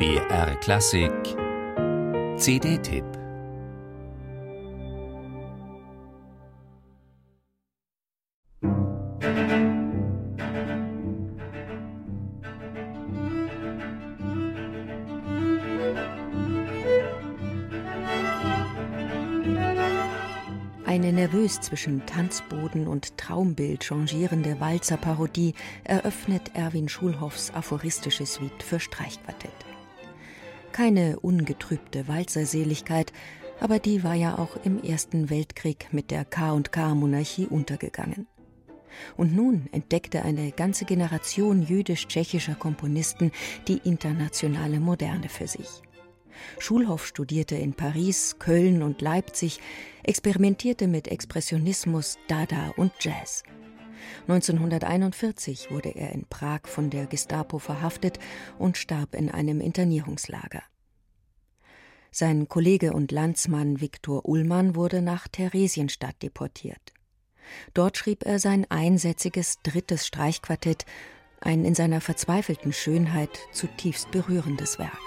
BR Klassik CD-Tipp Eine nervös zwischen Tanzboden und Traumbild changierende Walzerparodie eröffnet Erwin Schulhoffs aphoristische Suite für Streichquartett. Keine ungetrübte Walzerseligkeit, aber die war ja auch im Ersten Weltkrieg mit der K&K-Monarchie untergegangen. Und nun entdeckte eine ganze Generation jüdisch-tschechischer Komponisten die internationale Moderne für sich. Schulhoff studierte in Paris, Köln und Leipzig, experimentierte mit Expressionismus, Dada und Jazz. 1941 wurde er in Prag von der Gestapo verhaftet und starb in einem Internierungslager. Sein Kollege und Landsmann Viktor Ullmann wurde nach Theresienstadt deportiert. Dort schrieb er sein einsätziges drittes Streichquartett, ein in seiner verzweifelten Schönheit zutiefst berührendes Werk.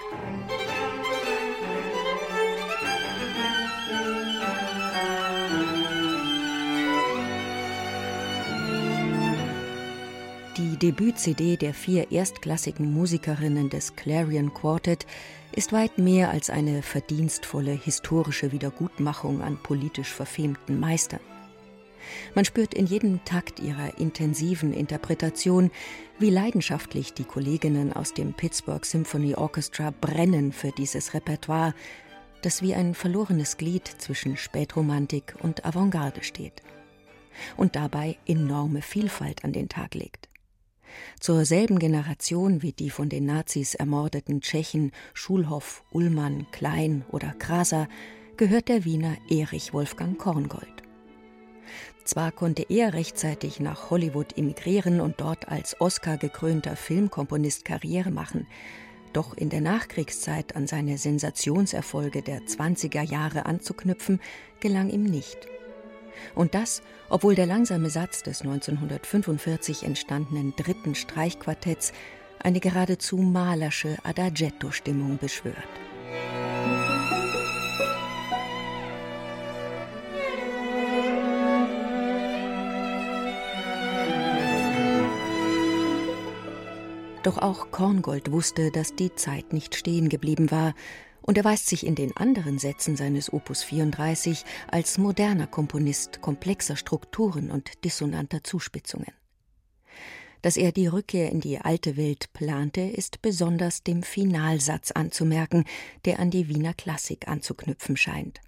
Die Debüt-CD der vier erstklassigen Musikerinnen des Clarion Quartet ist weit mehr als eine verdienstvolle historische Wiedergutmachung an politisch verfemten Meistern. Man spürt in jedem Takt ihrer intensiven Interpretation, wie leidenschaftlich die Kolleginnen aus dem Pittsburgh Symphony Orchestra brennen für dieses Repertoire, das wie ein verlorenes Glied zwischen Spätromantik und Avantgarde steht und dabei enorme Vielfalt an den Tag legt. Zur selben Generation wie die von den Nazis ermordeten Tschechen Schulhoff, Ullmann, Klein oder Kraser gehört der Wiener Erich Wolfgang Korngold. Zwar konnte er rechtzeitig nach Hollywood emigrieren und dort als Oscar gekrönter Filmkomponist Karriere machen, doch in der Nachkriegszeit an seine Sensationserfolge der 20er Jahre anzuknüpfen, gelang ihm nicht. Und das, obwohl der langsame Satz des 1945 entstandenen dritten Streichquartetts eine geradezu malersche Adagetto-Stimmung beschwört. Doch auch Korngold wusste, dass die Zeit nicht stehen geblieben war und erweist sich in den anderen Sätzen seines Opus 34 als moderner Komponist komplexer Strukturen und dissonanter Zuspitzungen. Dass er die Rückkehr in die alte Welt plante, ist besonders dem Finalsatz anzumerken, der an die Wiener Klassik anzuknüpfen scheint,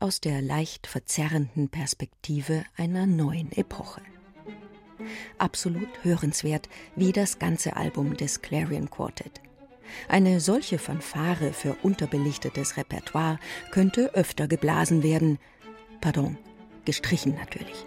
aus der leicht verzerrenden Perspektive einer neuen Epoche. Absolut hörenswert wie das ganze Album des Clarion Quartet. Eine solche Fanfare für unterbelichtetes Repertoire könnte öfter geblasen werden. Pardon, gestrichen natürlich.